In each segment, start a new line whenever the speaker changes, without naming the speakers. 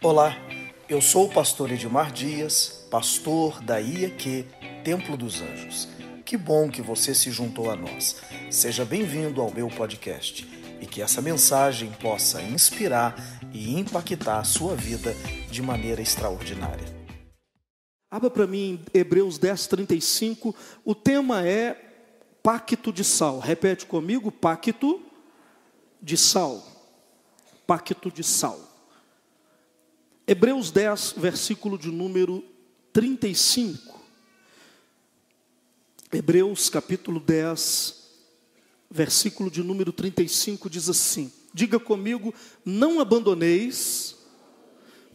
Olá, eu sou o pastor Edmar Dias, pastor da IEQ Templo dos Anjos. Que bom que você se juntou a nós. Seja bem-vindo ao meu podcast e que essa mensagem possa inspirar e impactar a sua vida de maneira extraordinária.
Abra para mim Hebreus 10, 35. O tema é pacto de sal. Repete comigo: pacto de sal. Pacto de sal. Hebreus 10, versículo de número 35. Hebreus capítulo 10, versículo de número 35 diz assim: Diga comigo, não abandoneis,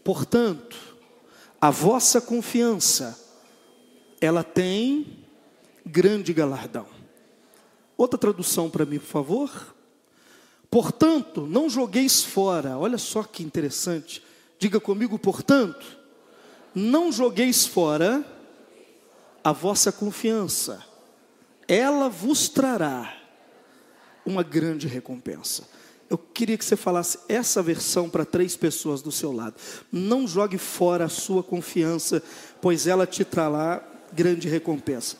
portanto, a vossa confiança, ela tem grande galardão. Outra tradução para mim, por favor. Portanto, não jogueis fora, olha só que interessante Diga comigo, portanto, não jogueis fora a vossa confiança, ela vos trará uma grande recompensa. Eu queria que você falasse essa versão para três pessoas do seu lado. Não jogue fora a sua confiança, pois ela te trará grande recompensa.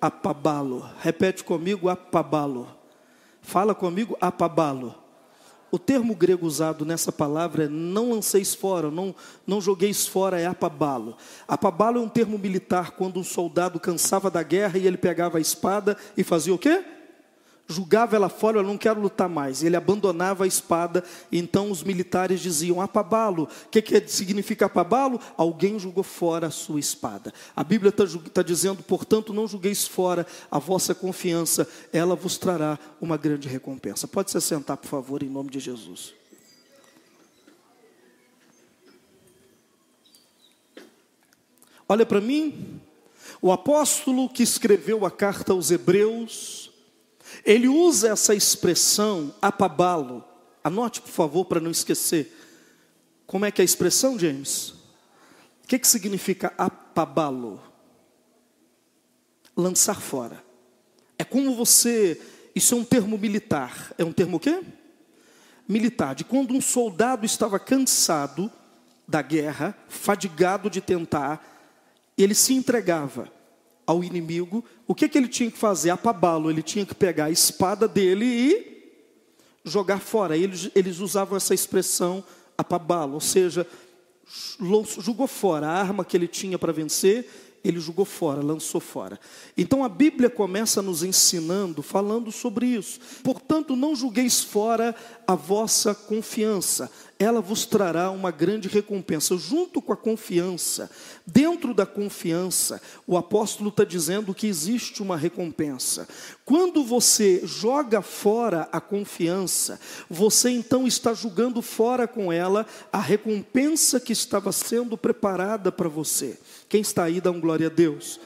Apabalo. Repete comigo, apabalo. Fala comigo, apabalo. O termo grego usado nessa palavra é não lanceis fora, não, não jogueis fora, é apabalo. Apabalo é um termo militar quando um soldado cansava da guerra e ele pegava a espada e fazia o quê? Julgava ela fora, eu não quero lutar mais. Ele abandonava a espada, então os militares diziam: apabalo. O que, que significa apabalo? Alguém jogou fora a sua espada. A Bíblia está tá dizendo, portanto, não julgueis fora a vossa confiança, ela vos trará uma grande recompensa. Pode se sentar, por favor, em nome de Jesus. Olha para mim, o apóstolo que escreveu a carta aos Hebreus, ele usa essa expressão apabalo. Anote, por favor, para não esquecer. Como é que é a expressão, James? O que, que significa apabalo? Lançar fora. É como você. Isso é um termo militar. É um termo o quê? Militar. De quando um soldado estava cansado da guerra, fadigado de tentar, ele se entregava ao inimigo, o que, que ele tinha que fazer? Apabá-lo, ele tinha que pegar a espada dele e jogar fora. Eles, eles usavam essa expressão apabá-lo, ou seja, jogou fora a arma que ele tinha para vencer, ele jogou fora, lançou fora. Então a Bíblia começa nos ensinando, falando sobre isso. Portanto, não julgueis fora a vossa confiança, ela vos trará uma grande recompensa. Junto com a confiança, dentro da confiança, o apóstolo está dizendo que existe uma recompensa. Quando você joga fora a confiança, você então está jogando fora com ela a recompensa que estava sendo preparada para você. Quem está aí, dá um glória a Deus.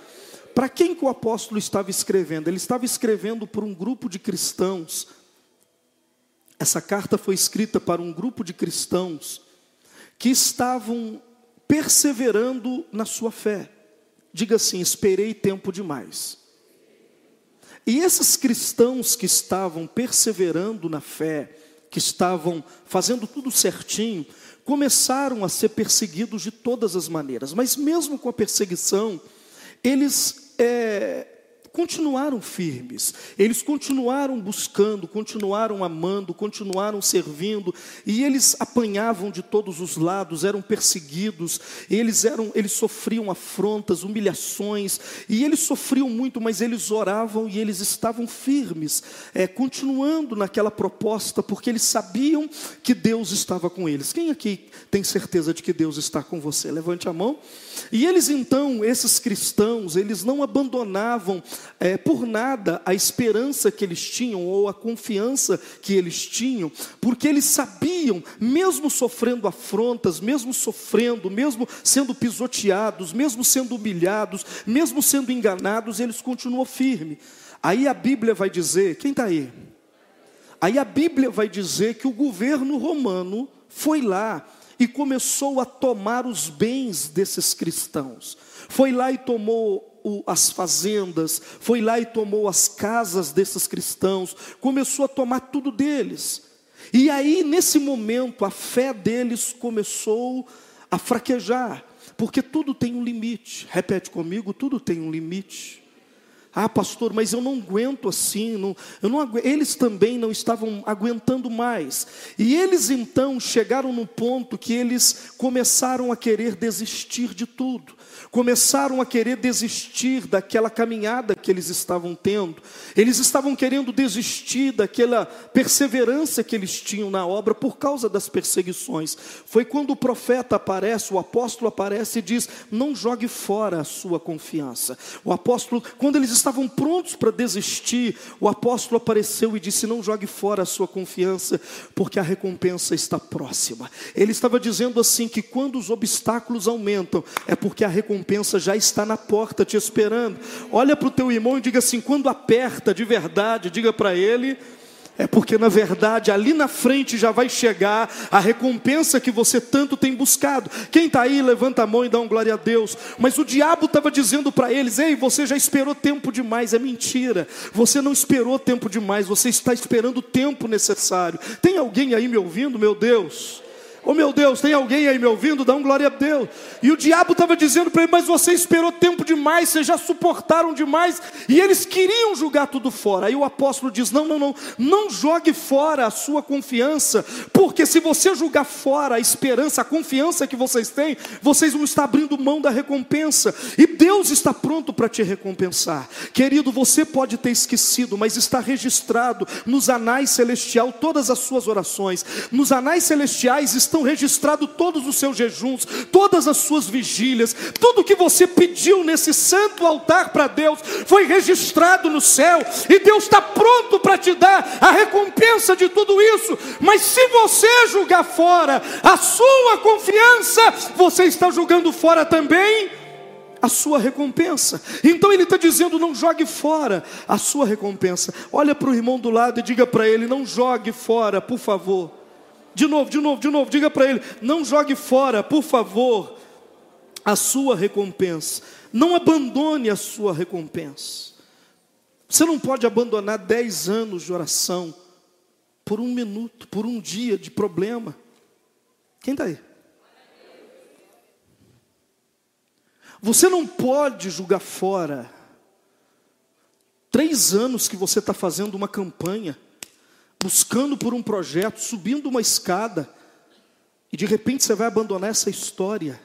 Para quem que o apóstolo estava escrevendo? Ele estava escrevendo para um grupo de cristãos essa carta foi escrita para um grupo de cristãos que estavam perseverando na sua fé. Diga assim: esperei tempo demais. E esses cristãos que estavam perseverando na fé, que estavam fazendo tudo certinho, começaram a ser perseguidos de todas as maneiras. Mas mesmo com a perseguição, eles é, continuaram firmes, eles continuaram buscando, continuaram amando, continuaram servindo, e eles apanhavam de todos os lados, eram perseguidos, eles eram, eles sofriam afrontas, humilhações, e eles sofriam muito, mas eles oravam e eles estavam firmes, é, continuando naquela proposta, porque eles sabiam que Deus estava com eles. Quem aqui tem certeza de que Deus está com você? Levante a mão. E eles então, esses cristãos, eles não abandonavam é, por nada a esperança que eles tinham ou a confiança que eles tinham, porque eles sabiam, mesmo sofrendo afrontas, mesmo sofrendo, mesmo sendo pisoteados, mesmo sendo humilhados, mesmo sendo enganados, eles continuam firmes. Aí a Bíblia vai dizer: quem está aí? Aí a Bíblia vai dizer que o governo romano foi lá e começou a tomar os bens desses cristãos. Foi lá e tomou as fazendas, foi lá e tomou as casas desses cristãos, começou a tomar tudo deles. E aí, nesse momento, a fé deles começou a fraquejar, porque tudo tem um limite. Repete comigo: tudo tem um limite. Ah, pastor, mas eu não aguento assim. Não, eu não aguento. Eles também não estavam aguentando mais. E eles então chegaram no ponto que eles começaram a querer desistir de tudo começaram a querer desistir daquela caminhada que eles estavam tendo, eles estavam querendo desistir daquela perseverança que eles tinham na obra por causa das perseguições. Foi quando o profeta aparece, o apóstolo aparece e diz: Não jogue fora a sua confiança. O apóstolo, quando eles estavam prontos para desistir, o apóstolo apareceu e disse: Não jogue fora a sua confiança, porque a recompensa está próxima. Ele estava dizendo assim: que quando os obstáculos aumentam, é porque a recompensa recompensa já está na porta te esperando. Olha para o teu irmão e diga assim: quando aperta de verdade, diga para ele. É porque na verdade ali na frente já vai chegar a recompensa que você tanto tem buscado. Quem está aí, levanta a mão e dá um glória a Deus. Mas o diabo estava dizendo para eles: Ei, você já esperou tempo demais. É mentira. Você não esperou tempo demais, você está esperando o tempo necessário. Tem alguém aí me ouvindo, meu Deus? Oh meu Deus, tem alguém aí me ouvindo? Dá um glória a Deus. E o diabo estava dizendo para ele: Mas você esperou tempo demais, vocês já suportaram demais. E eles queriam jogar tudo fora. Aí o apóstolo diz: Não, não, não, não jogue fora a sua confiança, porque se você jogar fora a esperança, a confiança que vocês têm, vocês vão estar abrindo mão da recompensa. E Deus está pronto para te recompensar. Querido, você pode ter esquecido, mas está registrado nos anais celestiais todas as suas orações. Nos anais celestiais estão estão registrados todos os seus jejuns, todas as suas vigílias, tudo que você pediu nesse santo altar para Deus foi registrado no céu, e Deus está pronto para te dar a recompensa de tudo isso. Mas se você julgar fora a sua confiança, você está julgando fora também a sua recompensa. Então ele está dizendo: não jogue fora a sua recompensa. Olha para o irmão do lado e diga para ele: não jogue fora, por favor de novo, de novo, de novo, diga para ele: não jogue fora, por favor, a sua recompensa. Não abandone a sua recompensa. Você não pode abandonar dez anos de oração por um minuto, por um dia de problema. Quem está aí? Você não pode julgar fora três anos que você está fazendo uma campanha buscando por um projeto, subindo uma escada, e de repente você vai abandonar essa história,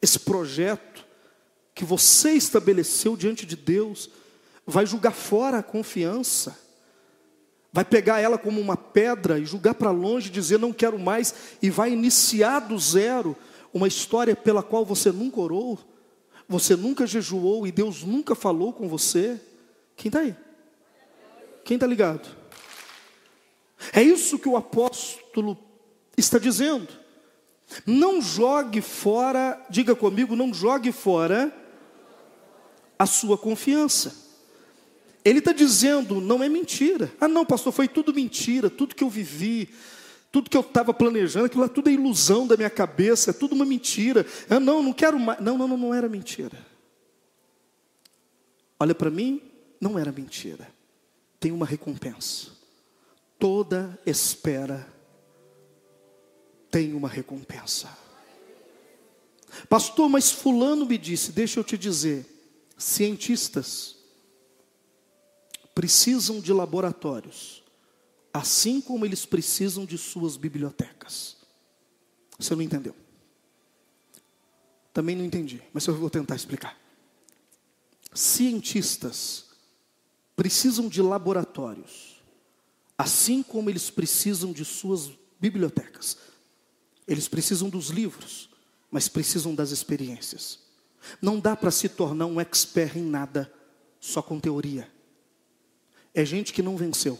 esse projeto que você estabeleceu diante de Deus, vai julgar fora a confiança, vai pegar ela como uma pedra e julgar para longe, dizer não quero mais, e vai iniciar do zero uma história pela qual você nunca orou, você nunca jejuou e Deus nunca falou com você. Quem está aí? Quem está ligado? É isso que o apóstolo está dizendo. Não jogue fora, diga comigo, não jogue fora a sua confiança. Ele está dizendo, não é mentira. Ah, não, pastor, foi tudo mentira, tudo que eu vivi, tudo que eu estava planejando, aquilo lá tudo é ilusão da minha cabeça, é tudo uma mentira. Ah, não, não quero mais. Não, não, não, não era mentira. Olha para mim, não era mentira. Tem uma recompensa toda espera tem uma recompensa. Pastor, mas Fulano me disse, deixa eu te dizer, cientistas precisam de laboratórios, assim como eles precisam de suas bibliotecas. Você não entendeu? Também não entendi, mas eu vou tentar explicar. Cientistas precisam de laboratórios, assim como eles precisam de suas bibliotecas. Eles precisam dos livros, mas precisam das experiências. Não dá para se tornar um expert em nada só com teoria. É gente que não venceu,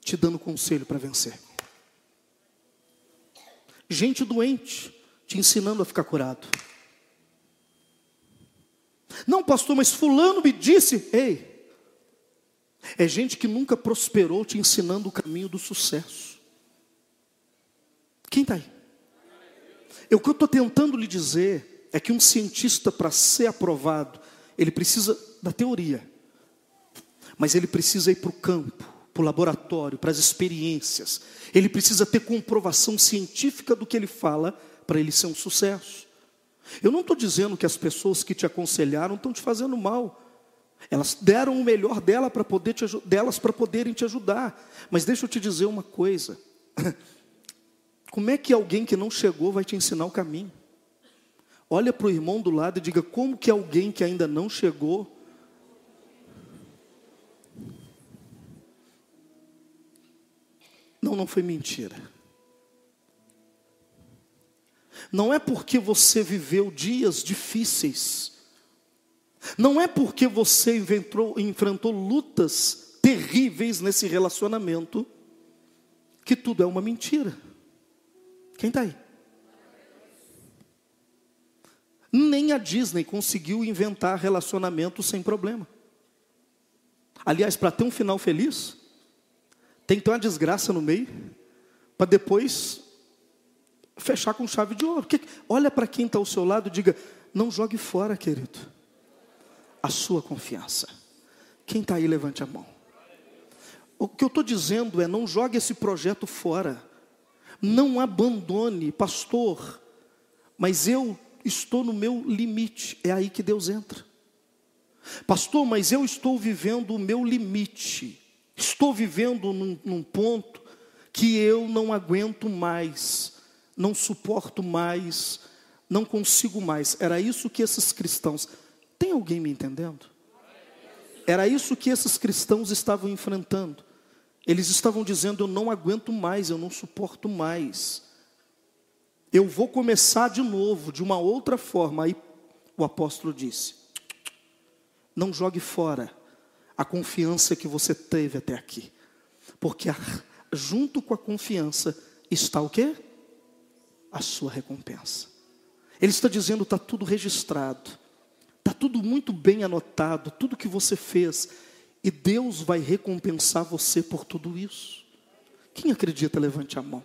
te dando conselho para vencer. Gente doente, te ensinando a ficar curado. Não, pastor, mas Fulano me disse: ei, é gente que nunca prosperou te ensinando o caminho do sucesso. Quem está aí? o que eu estou tentando lhe dizer é que um cientista, para ser aprovado, ele precisa da teoria, mas ele precisa ir para o campo, para o laboratório, para as experiências. Ele precisa ter comprovação científica do que ele fala para ele ser um sucesso. Eu não estou dizendo que as pessoas que te aconselharam estão te fazendo mal. Elas deram o melhor dela para poder te, delas para poderem te ajudar. Mas deixa eu te dizer uma coisa. Como é que alguém que não chegou vai te ensinar o caminho? Olha para o irmão do lado e diga: como que alguém que ainda não chegou Não, não foi mentira. Não é porque você viveu dias difíceis, não é porque você inventou, enfrentou lutas terríveis nesse relacionamento, que tudo é uma mentira. Quem está aí? Nem a Disney conseguiu inventar relacionamento sem problema. Aliás, para ter um final feliz, tem que ter uma desgraça no meio, para depois fechar com chave de ouro. Olha para quem está ao seu lado e diga: não jogue fora, querido, a sua confiança. Quem está aí, levante a mão. O que eu estou dizendo é: não jogue esse projeto fora, não abandone, pastor, mas eu estou no meu limite, é aí que Deus entra. Pastor, mas eu estou vivendo o meu limite. Estou vivendo num, num ponto que eu não aguento mais, não suporto mais, não consigo mais. Era isso que esses cristãos. Tem alguém me entendendo? Era isso que esses cristãos estavam enfrentando. Eles estavam dizendo: Eu não aguento mais, eu não suporto mais. Eu vou começar de novo, de uma outra forma. Aí o apóstolo disse: Não jogue fora a confiança que você teve até aqui. Porque junto com a confiança está o quê? A sua recompensa. Ele está dizendo, está tudo registrado, está tudo muito bem anotado, tudo que você fez, e Deus vai recompensar você por tudo isso. Quem acredita, levante a mão.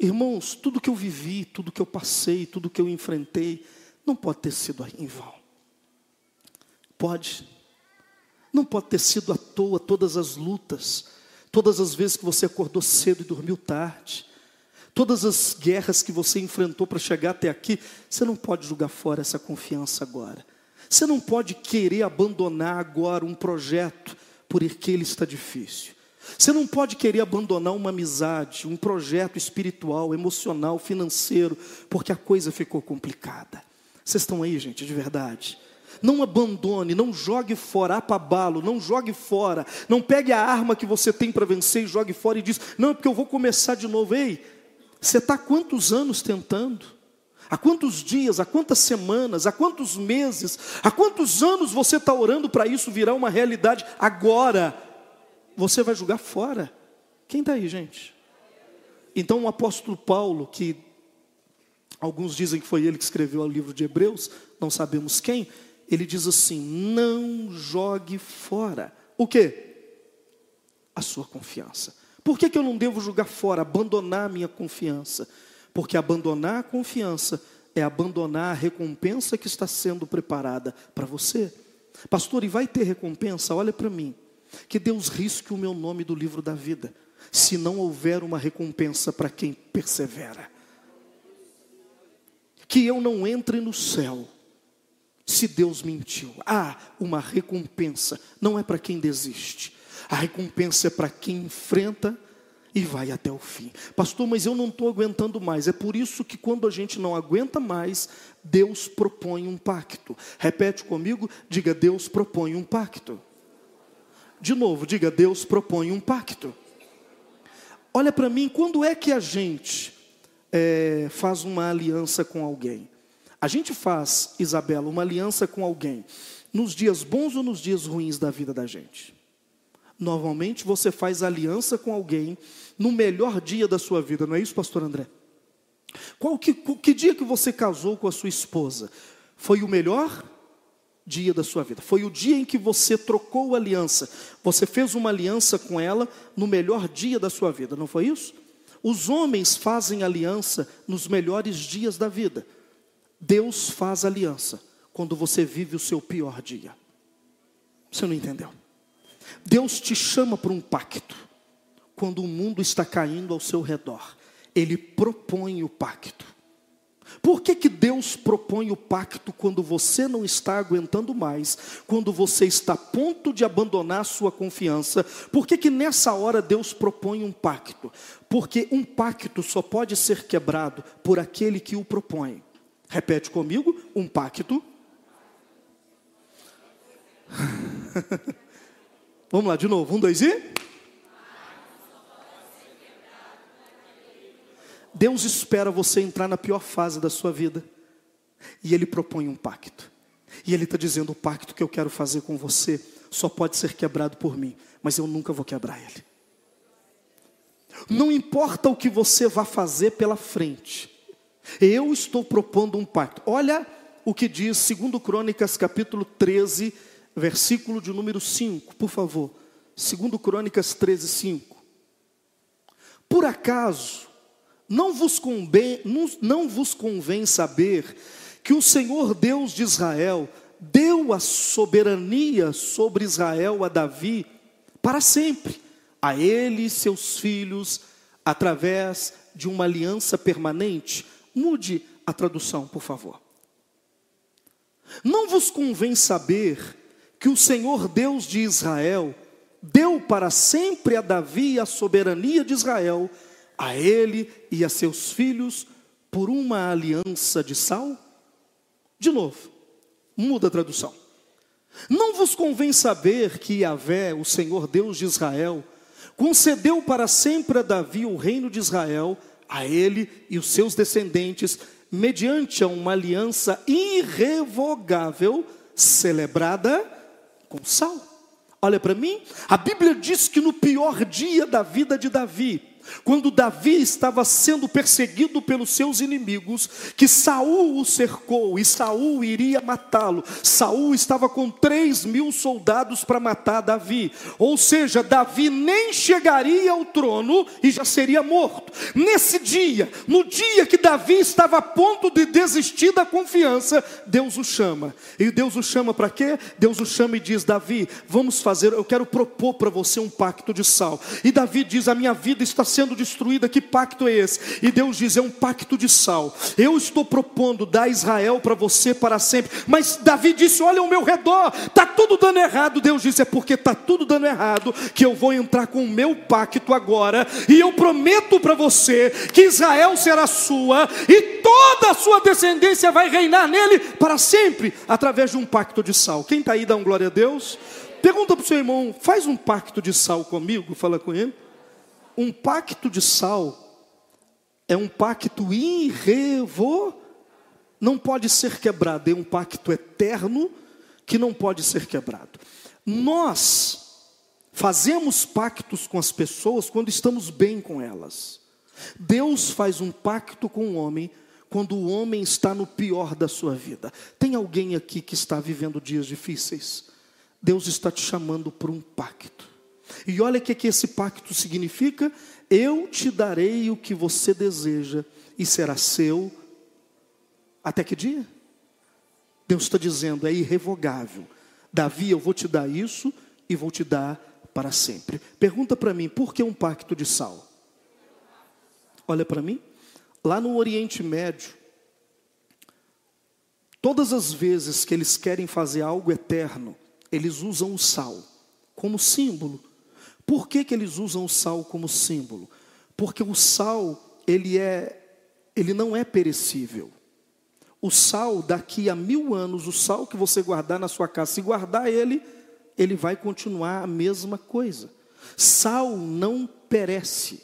Irmãos, tudo que eu vivi, tudo que eu passei, tudo que eu enfrentei, não pode ter sido em vão. Pode. Não pode ter sido à toa todas as lutas, todas as vezes que você acordou cedo e dormiu tarde, todas as guerras que você enfrentou para chegar até aqui. Você não pode jogar fora essa confiança agora. Você não pode querer abandonar agora um projeto porque ele está difícil. Você não pode querer abandonar uma amizade, um projeto espiritual, emocional, financeiro, porque a coisa ficou complicada. Vocês estão aí, gente, de verdade? Não abandone, não jogue fora, apabalo, não jogue fora. Não pegue a arma que você tem para vencer e jogue fora e diz: Não, é porque eu vou começar de novo. Ei, você está quantos anos tentando? Há quantos dias, há quantas semanas, há quantos meses, há quantos anos você está orando para isso virar uma realidade? Agora, você vai jogar fora. Quem está aí, gente? Então, o apóstolo Paulo, que alguns dizem que foi ele que escreveu o livro de Hebreus, não sabemos quem, ele diz assim: não jogue fora. O que? A sua confiança. Por que, que eu não devo jogar fora, abandonar a minha confiança? Porque abandonar a confiança é abandonar a recompensa que está sendo preparada para você. Pastor, e vai ter recompensa? Olha para mim. Que Deus risque o meu nome do livro da vida, se não houver uma recompensa para quem persevera. Que eu não entre no céu se Deus mentiu. Há uma recompensa, não é para quem desiste. A recompensa é para quem enfrenta e vai até o fim. Pastor, mas eu não estou aguentando mais. É por isso que quando a gente não aguenta mais, Deus propõe um pacto. Repete comigo, diga: Deus propõe um pacto. De novo, diga: Deus propõe um pacto. Olha para mim, quando é que a gente é, faz uma aliança com alguém? A gente faz, Isabela, uma aliança com alguém nos dias bons ou nos dias ruins da vida da gente? Normalmente você faz aliança com alguém no melhor dia da sua vida, não é isso, pastor André? Qual que, que dia que você casou com a sua esposa? Foi o melhor dia da sua vida. Foi o dia em que você trocou aliança. Você fez uma aliança com ela no melhor dia da sua vida, não foi isso? Os homens fazem aliança nos melhores dias da vida. Deus faz aliança quando você vive o seu pior dia. Você não entendeu? Deus te chama para um pacto quando o mundo está caindo ao seu redor. Ele propõe o pacto. Por que, que Deus propõe o pacto quando você não está aguentando mais, quando você está a ponto de abandonar sua confiança? Por que, que nessa hora Deus propõe um pacto? Porque um pacto só pode ser quebrado por aquele que o propõe. Repete comigo: um pacto. Vamos lá de novo, um, dois e. Deus espera você entrar na pior fase da sua vida. E Ele propõe um pacto. E Ele está dizendo: o pacto que eu quero fazer com você só pode ser quebrado por mim, mas eu nunca vou quebrar ele. Não importa o que você vá fazer pela frente, eu estou propondo um pacto. Olha o que diz 2 Crônicas, capítulo 13, versículo de número 5, por favor. 2 Crônicas 13, 5. Por acaso não vos, convém, não, não vos convém saber que o Senhor Deus de Israel deu a soberania sobre Israel a Davi para sempre, a ele e seus filhos, através de uma aliança permanente. Mude a tradução, por favor. Não vos convém saber que o Senhor Deus de Israel deu para sempre a Davi a soberania de Israel a ele e a seus filhos por uma aliança de sal? De novo, muda a tradução. Não vos convém saber que Yahvé, o Senhor Deus de Israel, concedeu para sempre a Davi o reino de Israel, a ele e os seus descendentes, mediante uma aliança irrevogável, celebrada com sal. Olha para mim, a Bíblia diz que no pior dia da vida de Davi, quando Davi estava sendo perseguido pelos seus inimigos, que Saul o cercou e Saul iria matá-lo. Saul estava com três mil soldados para matar Davi. Ou seja, Davi nem chegaria ao trono e já seria morto. Nesse dia, no dia que Davi estava a ponto de desistir da confiança, Deus o chama. E Deus o chama para quê? Deus o chama e diz: Davi, vamos fazer, eu quero propor para você um pacto de sal. E Davi diz: A minha vida está sendo destruída, que pacto é esse? E Deus diz: é um pacto de sal. Eu estou propondo dar Israel para você para sempre. Mas Davi disse: olha ao meu redor, está tudo dando errado. Deus disse: é porque está tudo dando errado que eu vou entrar com o meu pacto agora. E eu prometo para você que Israel será sua e toda a sua descendência vai reinar nele para sempre, através de um pacto de sal. Quem está aí, dá um glória a Deus. Pergunta para o seu irmão, faz um pacto de sal comigo, fala com ele um pacto de sal é um pacto irrevo, não pode ser quebrado, é um pacto eterno que não pode ser quebrado. Nós fazemos pactos com as pessoas quando estamos bem com elas. Deus faz um pacto com o homem quando o homem está no pior da sua vida. Tem alguém aqui que está vivendo dias difíceis? Deus está te chamando para um pacto. E olha o que, que esse pacto significa: eu te darei o que você deseja e será seu até que dia? Deus está dizendo, é irrevogável. Davi, eu vou te dar isso e vou te dar para sempre. Pergunta para mim, por que um pacto de sal? Olha para mim, lá no Oriente Médio, todas as vezes que eles querem fazer algo eterno, eles usam o sal como símbolo por que, que eles usam o sal como símbolo? Porque o sal, ele, é, ele não é perecível. O sal, daqui a mil anos, o sal que você guardar na sua casa, se guardar ele, ele vai continuar a mesma coisa. Sal não perece.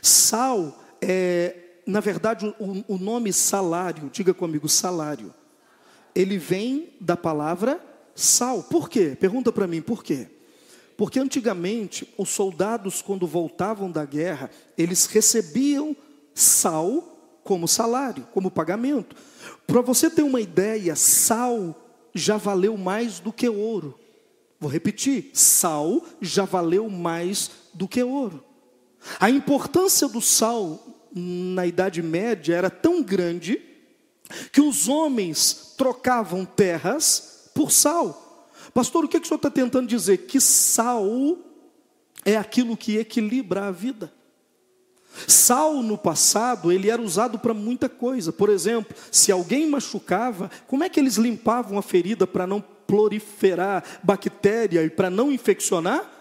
Sal é, na verdade, o, o nome salário, diga comigo, salário, ele vem da palavra sal. Por quê? Pergunta para mim, por quê? Porque antigamente, os soldados, quando voltavam da guerra, eles recebiam sal como salário, como pagamento. Para você ter uma ideia, sal já valeu mais do que ouro. Vou repetir: sal já valeu mais do que ouro. A importância do sal na Idade Média era tão grande que os homens trocavam terras por sal. Pastor, o que, que o senhor está tentando dizer? Que sal é aquilo que equilibra a vida. Sal no passado, ele era usado para muita coisa. Por exemplo, se alguém machucava, como é que eles limpavam a ferida para não proliferar bactéria e para não infeccionar?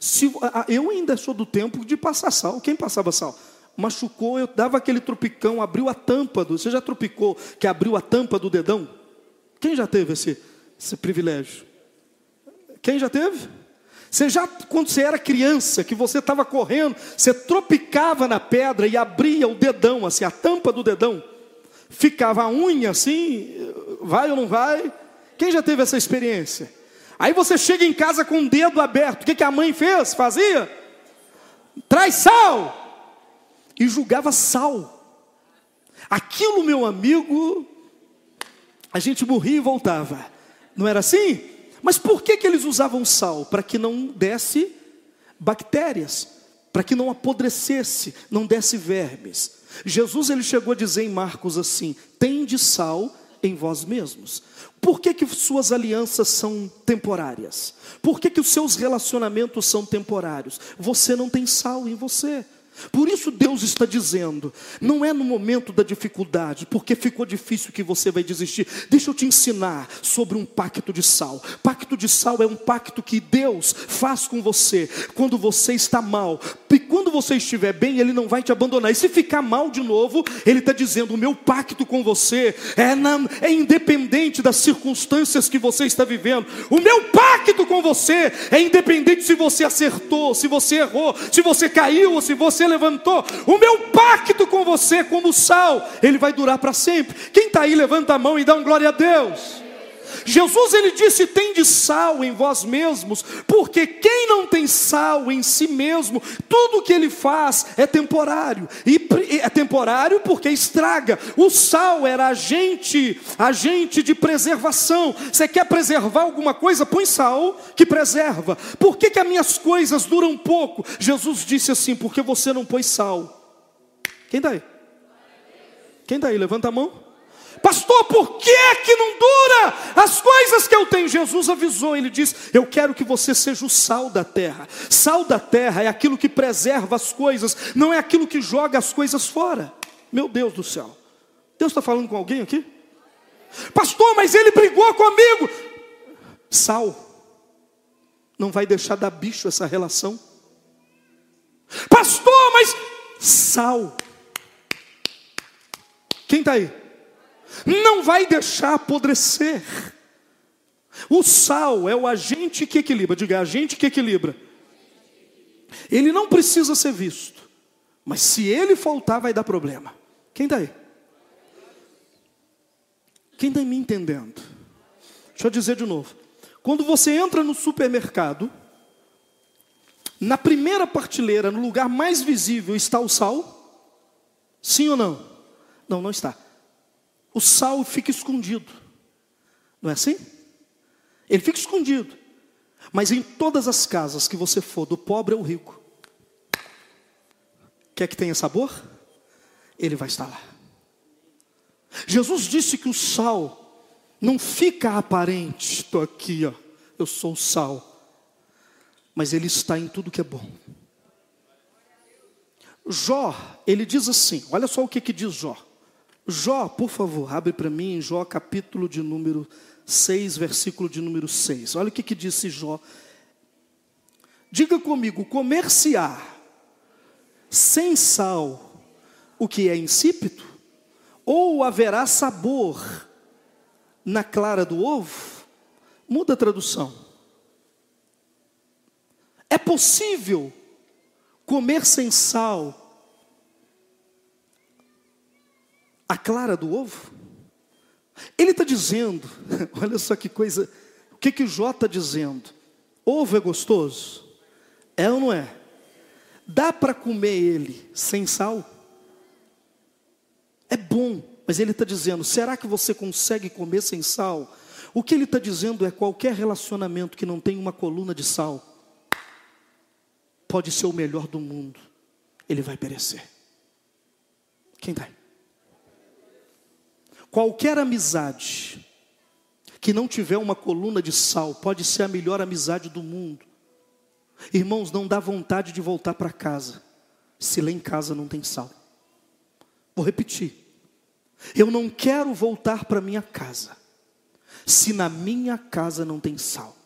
Se, eu ainda sou do tempo de passar sal. Quem passava sal? Machucou, eu dava aquele tropicão, abriu a tampa do. Você já tropicou que abriu a tampa do dedão? Quem já teve esse, esse privilégio? Quem já teve? Você já, quando você era criança, que você estava correndo, você tropicava na pedra e abria o dedão, assim, a tampa do dedão, ficava a unha assim, vai ou não vai? Quem já teve essa experiência? Aí você chega em casa com o dedo aberto, o que, que a mãe fez? Fazia? Traz sal! E julgava sal. Aquilo, meu amigo, a gente morria e voltava. Não era assim? Mas por que, que eles usavam sal? Para que não desse bactérias, para que não apodrecesse, não desse vermes. Jesus ele chegou a dizer em Marcos assim: "Tende sal em vós mesmos". Por que, que suas alianças são temporárias? Por que, que os seus relacionamentos são temporários? Você não tem sal em você. Por isso Deus está dizendo, não é no momento da dificuldade, porque ficou difícil que você vai desistir. Deixa eu te ensinar sobre um pacto de sal. Pacto de sal é um pacto que Deus faz com você quando você está mal. E quando você estiver bem, Ele não vai te abandonar. E se ficar mal de novo, Ele está dizendo: o meu pacto com você é, na, é independente das circunstâncias que você está vivendo. O meu pacto com você é independente se você acertou, se você errou, se você caiu ou se você levantou. O meu pacto com você, como sal, ele vai durar para sempre. Quem está aí, levanta a mão e dá um glória a Deus. Jesus ele disse: tem de sal em vós mesmos, porque quem não tem sal em si mesmo, tudo que ele faz é temporário. E é temporário porque estraga. O sal era agente, agente de preservação. Você quer preservar alguma coisa? Põe sal que preserva. Por que, que as minhas coisas duram pouco? Jesus disse assim: porque você não pôs sal. Quem está aí? Quem está aí? Levanta a mão. Pastor, por que que não dura as coisas que eu tenho? Jesus avisou, ele disse: Eu quero que você seja o sal da terra. Sal da terra é aquilo que preserva as coisas, não é aquilo que joga as coisas fora. Meu Deus do céu. Deus está falando com alguém aqui? Pastor, mas ele brigou comigo. Sal não vai deixar dar bicho essa relação. Pastor, mas sal. Quem está aí? Não vai deixar apodrecer. O sal é o agente que equilibra, diga, agente que equilibra. Ele não precisa ser visto, mas se ele faltar, vai dar problema. Quem está aí? Quem está me entendendo? Deixa eu dizer de novo. Quando você entra no supermercado, na primeira prateleira, no lugar mais visível, está o sal? Sim ou não? Não, não está o sal fica escondido. Não é assim? Ele fica escondido. Mas em todas as casas que você for, do pobre ao rico, quer que tenha sabor? Ele vai estar lá. Jesus disse que o sal não fica aparente, estou aqui, ó, eu sou o sal, mas ele está em tudo que é bom. Jó, ele diz assim: olha só o que, que diz Jó. Jó, por favor, abre para mim Jó capítulo de número 6, versículo de número 6. Olha o que, que disse Jó. Diga comigo, comer-se-á sem sal o que é insípido? Ou haverá sabor na clara do ovo? Muda a tradução. É possível comer sem sal a clara do ovo? Ele está dizendo, olha só que coisa, o que que Jó está dizendo? Ovo é gostoso? É ou não é? Dá para comer ele sem sal? É bom, mas ele está dizendo: será que você consegue comer sem sal? O que ele está dizendo é qualquer relacionamento que não tem uma coluna de sal, pode ser o melhor do mundo, ele vai perecer. Quem está? Qualquer amizade que não tiver uma coluna de sal, pode ser a melhor amizade do mundo. Irmãos, não dá vontade de voltar para casa, se lá em casa não tem sal. Vou repetir. Eu não quero voltar para minha casa, se na minha casa não tem sal.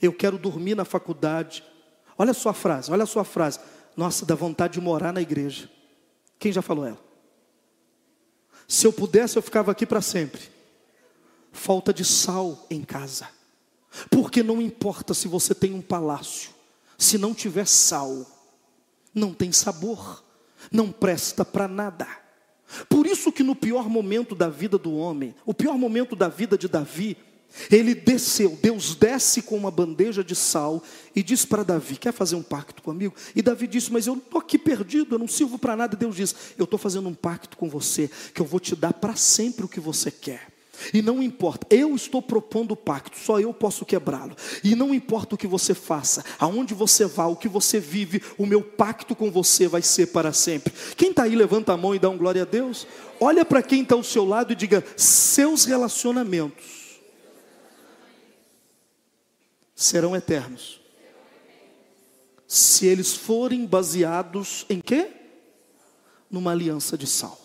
Eu quero dormir na faculdade. Olha a sua frase, olha a sua frase. Nossa, dá vontade de morar na igreja. Quem já falou ela? Se eu pudesse, eu ficava aqui para sempre falta de sal em casa. Porque não importa se você tem um palácio, se não tiver sal, não tem sabor, não presta para nada. Por isso que no pior momento da vida do homem, o pior momento da vida de Davi, ele desceu, Deus desce com uma bandeja de sal e diz para Davi: Quer fazer um pacto comigo? E Davi disse: Mas eu estou aqui perdido, eu não sirvo para nada. Deus diz: Eu estou fazendo um pacto com você, que eu vou te dar para sempre o que você quer. E não importa, eu estou propondo o pacto, só eu posso quebrá-lo. E não importa o que você faça, aonde você vá, o que você vive, o meu pacto com você vai ser para sempre. Quem está aí, levanta a mão e dá um glória a Deus. Olha para quem está ao seu lado e diga: seus relacionamentos serão eternos. Se eles forem baseados em quê? Numa aliança de sal.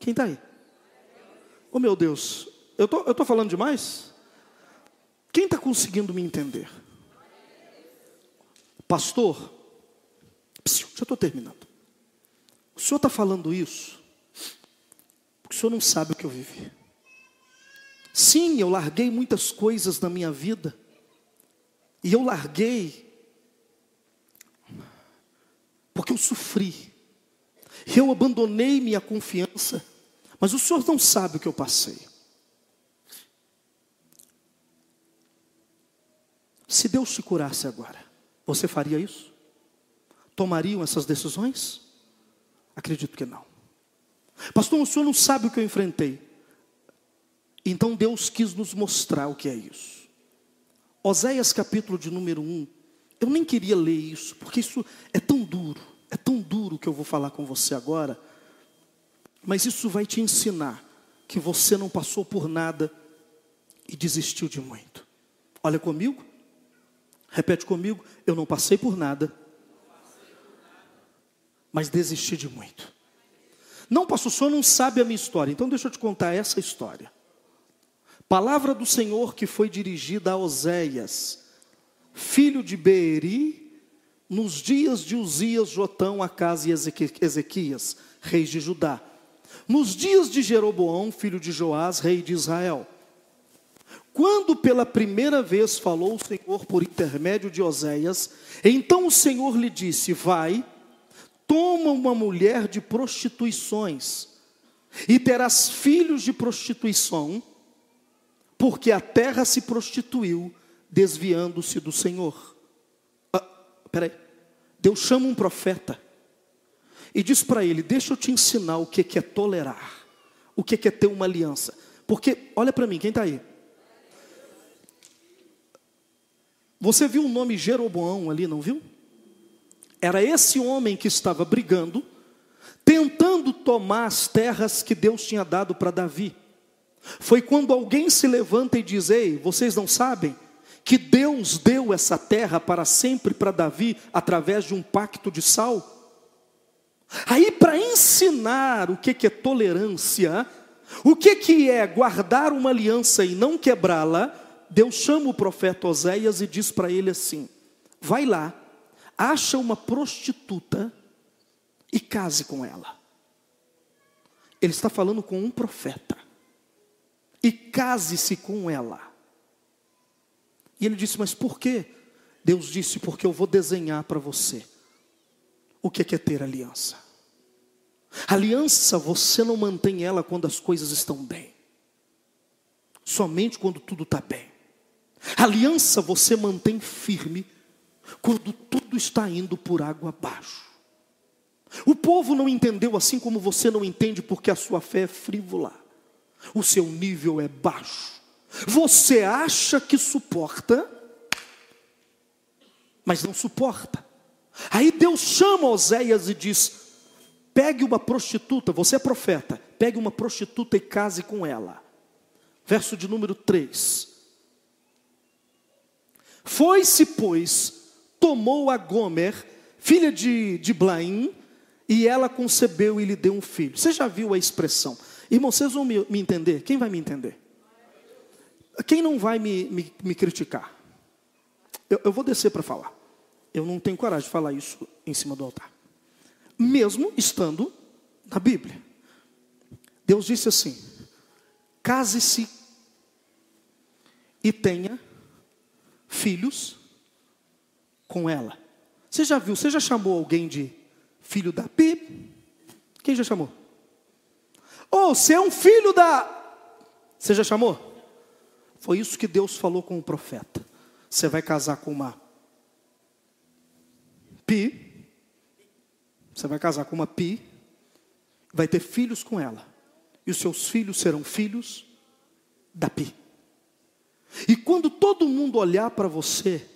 Quem está aí? Oh meu Deus, eu tô, estou tô falando demais? Quem está conseguindo me entender? Pastor, já estou terminando. O senhor está falando isso porque o senhor não sabe o que eu vivi. Sim, eu larguei muitas coisas na minha vida. E eu larguei porque eu sofri. Eu abandonei minha confiança. Mas o senhor não sabe o que eu passei. Se Deus te curasse agora, você faria isso? Tomariam essas decisões? Acredito que não. Pastor, o senhor não sabe o que eu enfrentei. Então Deus quis nos mostrar o que é isso. Oséias capítulo de número 1. Eu nem queria ler isso, porque isso é tão duro, é tão duro que eu vou falar com você agora. Mas isso vai te ensinar que você não passou por nada e desistiu de muito. Olha comigo, repete comigo: eu não passei por nada, mas desisti de muito. Não, pastor, o senhor não sabe a minha história, então deixa eu te contar essa história. Palavra do Senhor que foi dirigida a Oséias, filho de Beeri, nos dias de Uzias, Jotão, Acas e Ezequias, reis de Judá nos dias de Jeroboão, filho de Joás, rei de Israel. Quando pela primeira vez falou o Senhor por intermédio de Oséias, então o Senhor lhe disse: Vai, toma uma mulher de prostituições, e terás filhos de prostituição, porque a terra se prostituiu, desviando-se do Senhor. Ah, peraí, Deus chama um profeta e diz para ele: Deixa eu te ensinar o que é tolerar, o que é ter uma aliança. Porque, olha para mim, quem está aí? Você viu o nome Jeroboão ali, não viu? Era esse homem que estava brigando, tentando tomar as terras que Deus tinha dado para Davi. Foi quando alguém se levanta e diz: Ei, vocês não sabem que Deus deu essa terra para sempre para Davi através de um pacto de sal? Aí, para ensinar o que, é tolerância, o que, é guardar uma aliança e não quebrá-la, Deus chama o profeta Oséias e diz para ele assim: vai lá, acha uma prostituta e case com ela. Ele está falando com um profeta. E case-se com ela. E ele disse: Mas por quê? Deus disse: Porque eu vou desenhar para você o que é ter aliança. Aliança você não mantém ela quando as coisas estão bem, somente quando tudo está bem. Aliança você mantém firme quando tudo está indo por água abaixo. O povo não entendeu assim como você não entende porque a sua fé é frívola, o seu nível é baixo. Você acha que suporta, mas não suporta. Aí Deus chama Oséias e diz: Pegue uma prostituta, você é profeta, pegue uma prostituta e case com ela. verso de número 3. Foi-se, pois, tomou a Gomer, filha de, de Blaim, e ela concebeu e lhe deu um filho. Você já viu a expressão? Irmão, vocês vão me, me entender? Quem vai me entender? Quem não vai me, me, me criticar? Eu, eu vou descer para falar. Eu não tenho coragem de falar isso em cima do altar. Mesmo estando na Bíblia. Deus disse assim: case-se e tenha filhos com ela. Você já viu, você já chamou alguém de filho da Pi? Quem já chamou? Ou oh, você é um filho da. Você já chamou? Foi isso que Deus falou com o profeta. Você vai casar com uma Pi. Você vai casar com uma Pi. Vai ter filhos com ela. E os seus filhos serão filhos da Pi. E quando todo mundo olhar para você,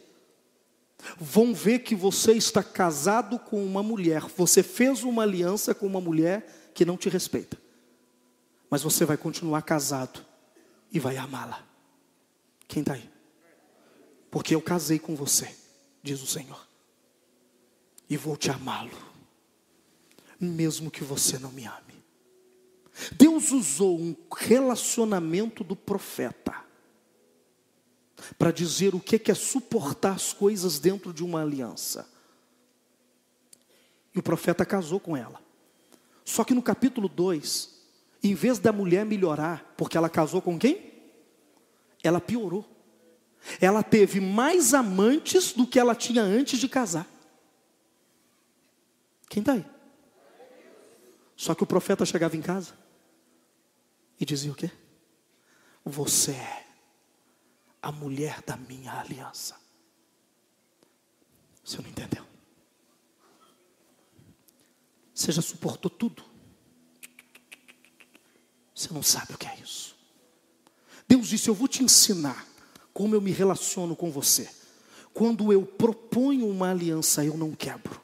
vão ver que você está casado com uma mulher, você fez uma aliança com uma mulher que não te respeita, mas você vai continuar casado e vai amá-la. Quem está aí? Porque eu casei com você, diz o Senhor, e vou te amá-lo, mesmo que você não me ame. Deus usou um relacionamento do profeta para dizer o que é suportar as coisas dentro de uma aliança. E o profeta casou com ela. Só que no capítulo 2, em vez da mulher melhorar, porque ela casou com quem? Ela piorou. Ela teve mais amantes do que ela tinha antes de casar. Quem está aí? Só que o profeta chegava em casa e dizia o quê? Você é a mulher da minha aliança. Você não entendeu? Você já suportou tudo. Você não sabe o que é isso. Deus disse: Eu vou te ensinar como eu me relaciono com você. Quando eu proponho uma aliança, eu não quebro,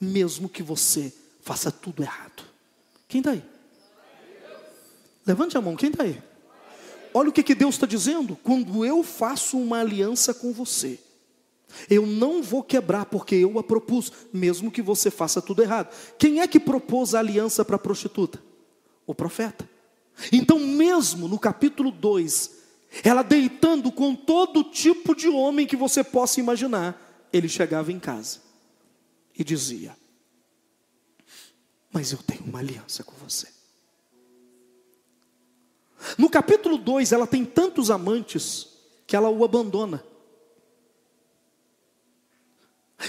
mesmo que você faça tudo errado. Quem está aí? Levante a mão, quem está aí? olha o que, que Deus está dizendo. Quando eu faço uma aliança com você, eu não vou quebrar porque eu a propus, mesmo que você faça tudo errado. Quem é que propôs a aliança para a prostituta? O profeta. Então, mesmo no capítulo 2, ela deitando com todo tipo de homem que você possa imaginar, ele chegava em casa e dizia: Mas eu tenho uma aliança com você. No capítulo 2, ela tem tantos amantes que ela o abandona.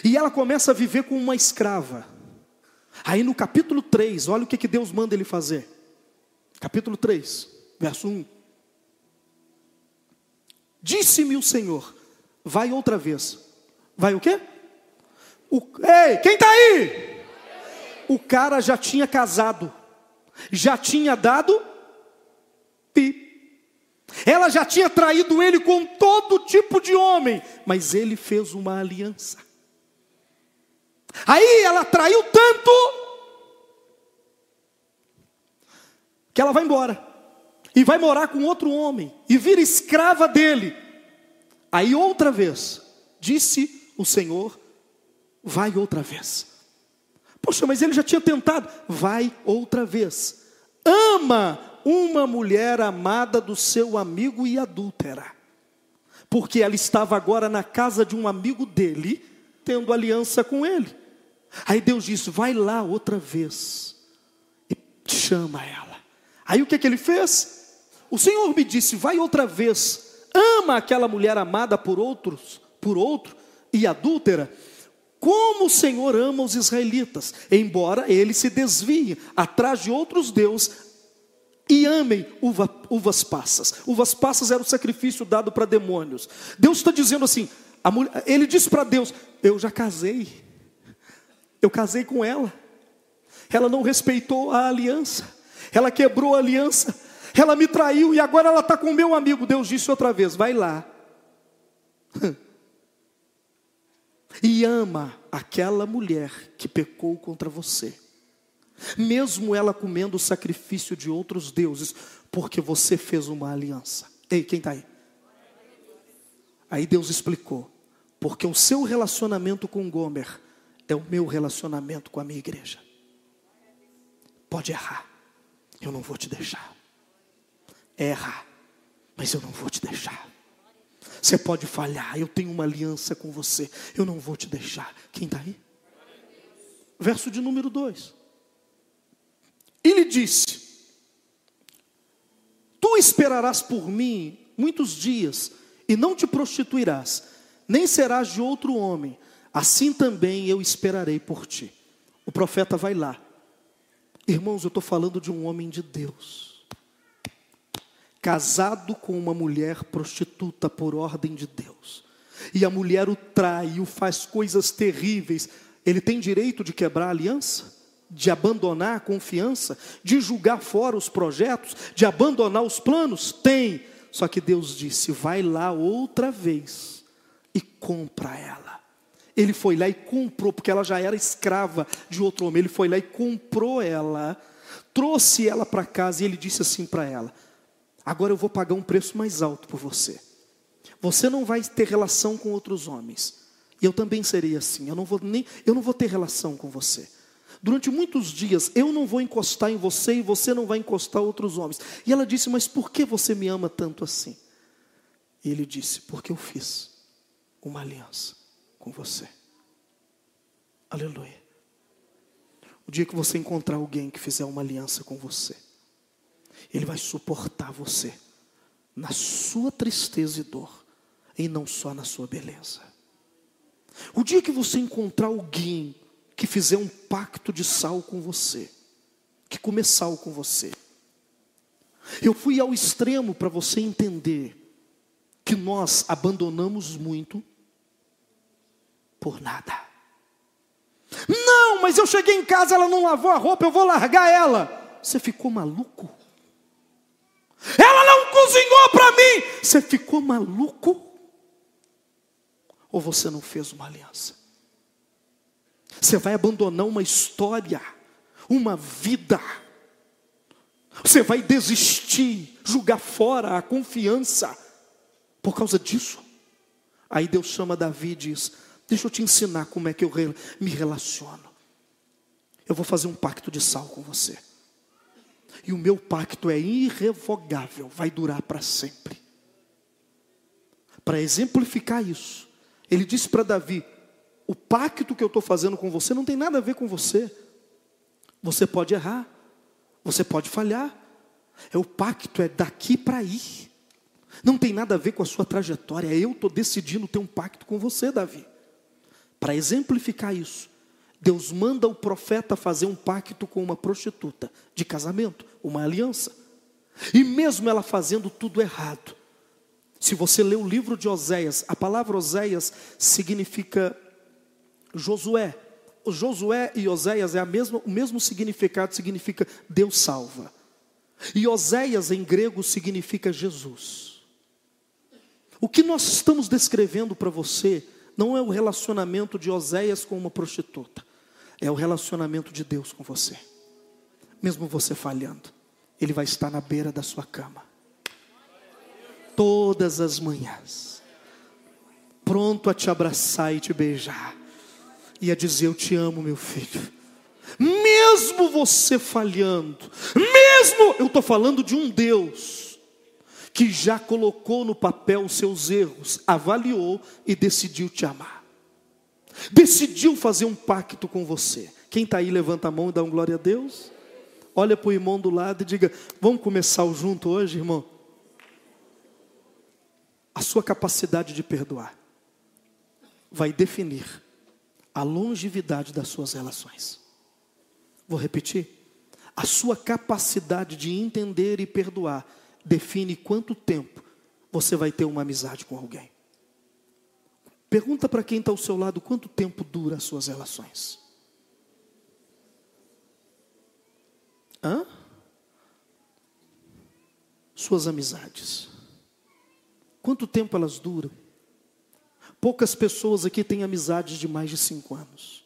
E ela começa a viver como uma escrava. Aí no capítulo 3, olha o que, que Deus manda ele fazer. Capítulo 3, verso 1. Disse-me o Senhor, vai outra vez. Vai o quê? O, ei, quem está aí? O cara já tinha casado, já tinha dado ela já tinha traído ele com todo tipo de homem, mas ele fez uma aliança. Aí ela traiu tanto que ela vai embora e vai morar com outro homem e vira escrava dele. Aí outra vez, disse o Senhor, vai outra vez. Poxa, mas ele já tinha tentado, vai outra vez. Ama uma mulher amada do seu amigo e adúltera, porque ela estava agora na casa de um amigo dele, tendo aliança com ele. Aí Deus disse: Vai lá outra vez e chama ela. Aí o que, que ele fez? O Senhor me disse: Vai outra vez, ama aquela mulher amada por outros, por outro e adúltera como o Senhor ama os israelitas, embora eles se desviem atrás de outros deuses, e amem uva, uvas passas. Uvas passas era o sacrifício dado para demônios. Deus está dizendo assim: mulher, ele disse para Deus: Eu já casei, eu casei com ela. Ela não respeitou a aliança, ela quebrou a aliança, ela me traiu e agora ela está com o meu amigo. Deus disse outra vez: Vai lá. E ama aquela mulher que pecou contra você mesmo ela comendo o sacrifício de outros deuses, porque você fez uma aliança. Ei, quem está aí? Aí Deus explicou, porque o seu relacionamento com Gomer é o meu relacionamento com a minha igreja. Pode errar, eu não vou te deixar. Erra, mas eu não vou te deixar. Você pode falhar, eu tenho uma aliança com você, eu não vou te deixar. Quem está aí? Verso de número 2. Ele disse: Tu esperarás por mim muitos dias, e não te prostituirás, nem serás de outro homem, assim também eu esperarei por ti. O profeta vai lá. Irmãos, eu estou falando de um homem de Deus, casado com uma mulher prostituta por ordem de Deus, e a mulher o trai, o faz coisas terríveis. Ele tem direito de quebrar a aliança? De abandonar a confiança? De julgar fora os projetos? De abandonar os planos? Tem só que Deus disse: vai lá outra vez e compra ela. Ele foi lá e comprou, porque ela já era escrava de outro homem. Ele foi lá e comprou ela, trouxe ela para casa e ele disse assim para ela: Agora eu vou pagar um preço mais alto por você. Você não vai ter relação com outros homens. E eu também seria assim. Eu não vou nem, eu não vou ter relação com você. Durante muitos dias eu não vou encostar em você e você não vai encostar outros homens. E ela disse: Mas por que você me ama tanto assim? E ele disse: Porque eu fiz uma aliança com você. Aleluia. O dia que você encontrar alguém que fizer uma aliança com você, ele vai suportar você na sua tristeza e dor, e não só na sua beleza. O dia que você encontrar alguém que fizer um pacto de sal com você, que comer sal com você. Eu fui ao extremo para você entender que nós abandonamos muito por nada. Não, mas eu cheguei em casa, ela não lavou a roupa, eu vou largar ela. Você ficou maluco? Ela não cozinhou para mim. Você ficou maluco? Ou você não fez uma aliança? Você vai abandonar uma história, uma vida. Você vai desistir, jogar fora a confiança por causa disso. Aí Deus chama Davi e diz: Deixa eu te ensinar como é que eu me relaciono. Eu vou fazer um pacto de sal com você. E o meu pacto é irrevogável, vai durar para sempre. Para exemplificar isso, ele disse para Davi: o pacto que eu estou fazendo com você não tem nada a ver com você. Você pode errar, você pode falhar. É o pacto é daqui para aí. Não tem nada a ver com a sua trajetória. Eu estou decidindo ter um pacto com você, Davi. Para exemplificar isso, Deus manda o profeta fazer um pacto com uma prostituta de casamento, uma aliança. E mesmo ela fazendo tudo errado. Se você ler o livro de Oséias, a palavra Oséias significa Josué. O Josué e Oséias é a mesma, o mesmo significado, significa Deus salva. E Oséias em grego significa Jesus. O que nós estamos descrevendo para você não é o relacionamento de Oséias com uma prostituta, é o relacionamento de Deus com você. Mesmo você falhando, Ele vai estar na beira da sua cama, todas as manhãs, pronto a te abraçar e te beijar. Ia dizer: Eu te amo, meu filho. Mesmo você falhando, mesmo, eu estou falando de um Deus que já colocou no papel os seus erros, avaliou e decidiu te amar. Decidiu fazer um pacto com você. Quem está aí, levanta a mão e dá um glória a Deus. Olha para o irmão do lado e diga: Vamos começar o junto hoje, irmão? A sua capacidade de perdoar vai definir a longevidade das suas relações. Vou repetir. A sua capacidade de entender e perdoar define quanto tempo você vai ter uma amizade com alguém. Pergunta para quem está ao seu lado quanto tempo dura as suas relações. Hã? Suas amizades. Quanto tempo elas duram? Poucas pessoas aqui têm amizades de mais de cinco anos.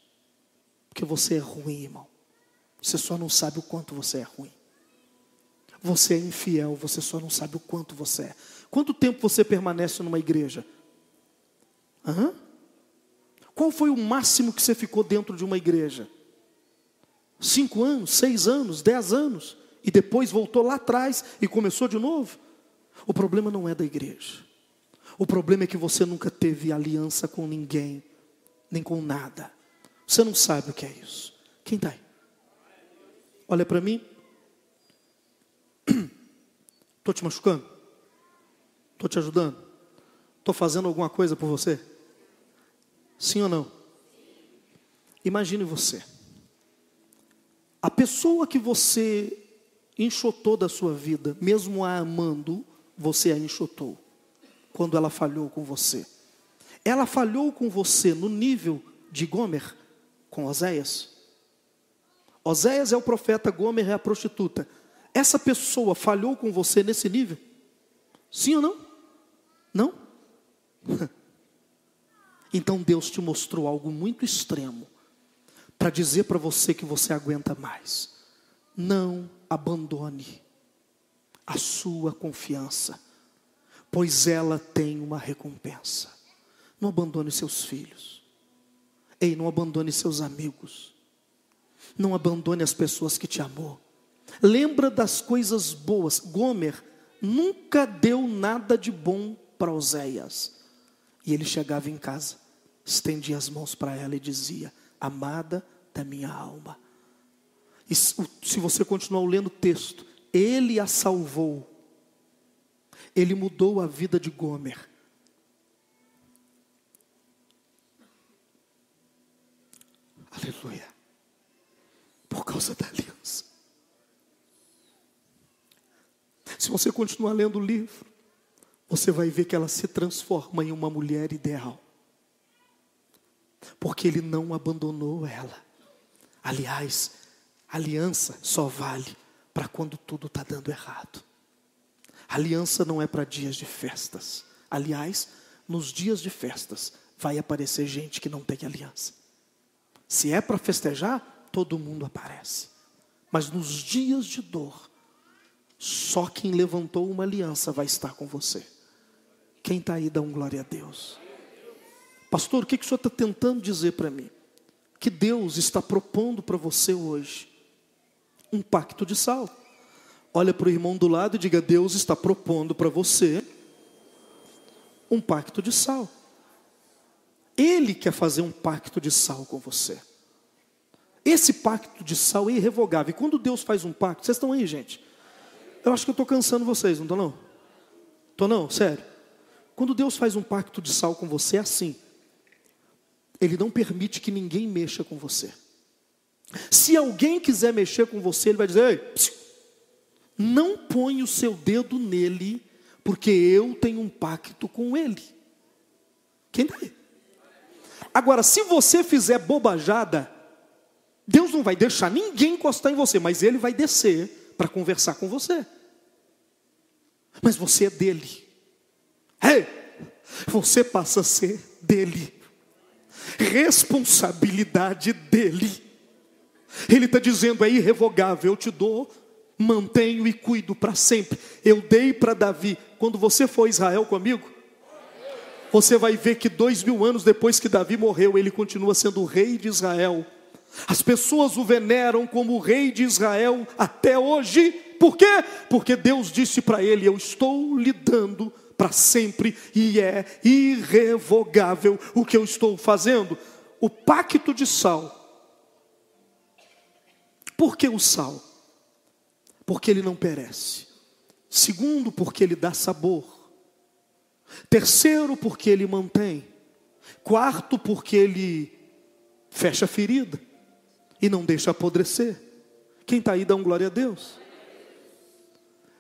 Porque você é ruim, irmão. Você só não sabe o quanto você é ruim. Você é infiel, você só não sabe o quanto você é. Quanto tempo você permanece numa igreja? Hã? Qual foi o máximo que você ficou dentro de uma igreja? Cinco anos, seis anos, dez anos, e depois voltou lá atrás e começou de novo? O problema não é da igreja. O problema é que você nunca teve aliança com ninguém, nem com nada. Você não sabe o que é isso. Quem está aí? Olha para mim. Estou te machucando? Estou te ajudando? Estou fazendo alguma coisa por você? Sim ou não? Imagine você. A pessoa que você enxotou da sua vida, mesmo a amando, você a enxotou quando ela falhou com você. Ela falhou com você no nível de Gomer com Oséias. Oséias é o profeta, Gomer é a prostituta. Essa pessoa falhou com você nesse nível? Sim ou não? Não? Então Deus te mostrou algo muito extremo para dizer para você que você aguenta mais. Não abandone a sua confiança pois ela tem uma recompensa. Não abandone seus filhos. Ei, não abandone seus amigos. Não abandone as pessoas que te amou. Lembra das coisas boas. Gomer nunca deu nada de bom para Oséias. E ele chegava em casa, estendia as mãos para ela e dizia: Amada da minha alma. E se você continuar lendo o texto, ele a salvou ele mudou a vida de Gomer. Aleluia. Por causa da aliança. Se você continuar lendo o livro, você vai ver que ela se transforma em uma mulher ideal. Porque ele não abandonou ela. Aliás, aliança só vale para quando tudo está dando errado. Aliança não é para dias de festas. Aliás, nos dias de festas vai aparecer gente que não tem aliança. Se é para festejar, todo mundo aparece. Mas nos dias de dor, só quem levantou uma aliança vai estar com você. Quem está aí, dá um glória a Deus. Pastor, o que, que o senhor está tentando dizer para mim? Que Deus está propondo para você hoje um pacto de sal. Olha para o irmão do lado e diga: Deus está propondo para você um pacto de sal. Ele quer fazer um pacto de sal com você. Esse pacto de sal é irrevogável. E quando Deus faz um pacto, vocês estão aí, gente? Eu acho que eu estou cansando vocês, não estou não? Estou não? Sério. Quando Deus faz um pacto de sal com você, é assim. Ele não permite que ninguém mexa com você. Se alguém quiser mexer com você, ele vai dizer: Ei, não põe o seu dedo nele, porque eu tenho um pacto com ele. Quem está aí? Agora, se você fizer bobajada, Deus não vai deixar ninguém encostar em você, mas ele vai descer para conversar com você. Mas você é dele. Ei, você passa a ser dele. Responsabilidade dele. Ele está dizendo: é irrevogável, eu te dou mantenho e cuido para sempre. Eu dei para Davi. Quando você for Israel comigo, você vai ver que dois mil anos depois que Davi morreu, ele continua sendo o rei de Israel. As pessoas o veneram como o rei de Israel até hoje. Por quê? Porque Deus disse para ele: Eu estou lhe dando para sempre e é irrevogável o que eu estou fazendo. O pacto de sal. Por que o sal? porque ele não perece. Segundo, porque ele dá sabor. Terceiro, porque ele mantém. Quarto, porque ele fecha a ferida e não deixa apodrecer. Quem está aí dá um glória a Deus.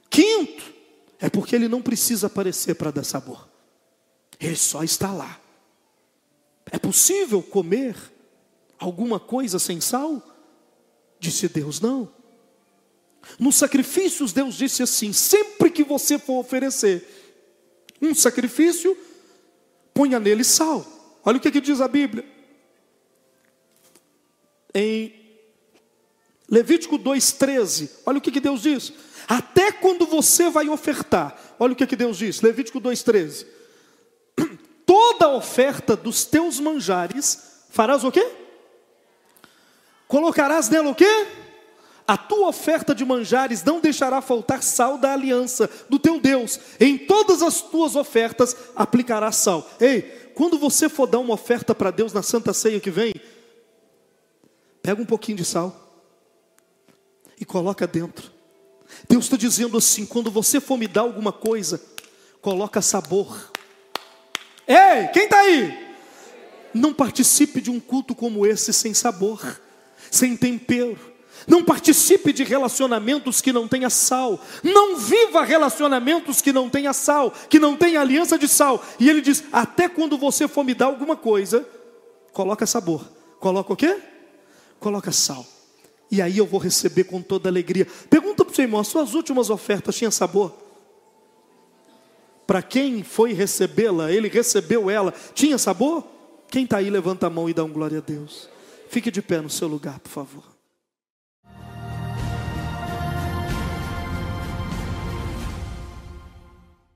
Quinto, é porque ele não precisa aparecer para dar sabor. Ele só está lá. É possível comer alguma coisa sem sal? Disse Deus, não. Nos sacrifícios, Deus disse assim: sempre que você for oferecer um sacrifício, ponha nele sal. Olha o que, que diz a Bíblia. Em Levítico 2,13, olha o que, que Deus diz. Até quando você vai ofertar, olha o que, que Deus diz, Levítico 2,13. Toda oferta dos teus manjares, farás o quê? Colocarás nela o quê? A tua oferta de manjares não deixará faltar sal da aliança do teu Deus. Em todas as tuas ofertas aplicarás sal. Ei, quando você for dar uma oferta para Deus na Santa Ceia que vem, pega um pouquinho de sal e coloca dentro. Deus está dizendo assim: quando você for me dar alguma coisa, coloca sabor. Ei, quem está aí? Não participe de um culto como esse sem sabor, sem tempero. Não participe de relacionamentos que não tenha sal. Não viva relacionamentos que não tenha sal, que não tenha aliança de sal. E ele diz: até quando você for me dar alguma coisa, coloca sabor. Coloca o quê? Coloca sal e aí eu vou receber com toda alegria. Pergunta para o seu irmão: as suas últimas ofertas tinham sabor? Para quem foi recebê-la, ele recebeu ela, tinha sabor? Quem está aí, levanta a mão e dá um glória a Deus. Fique de pé no seu lugar, por favor.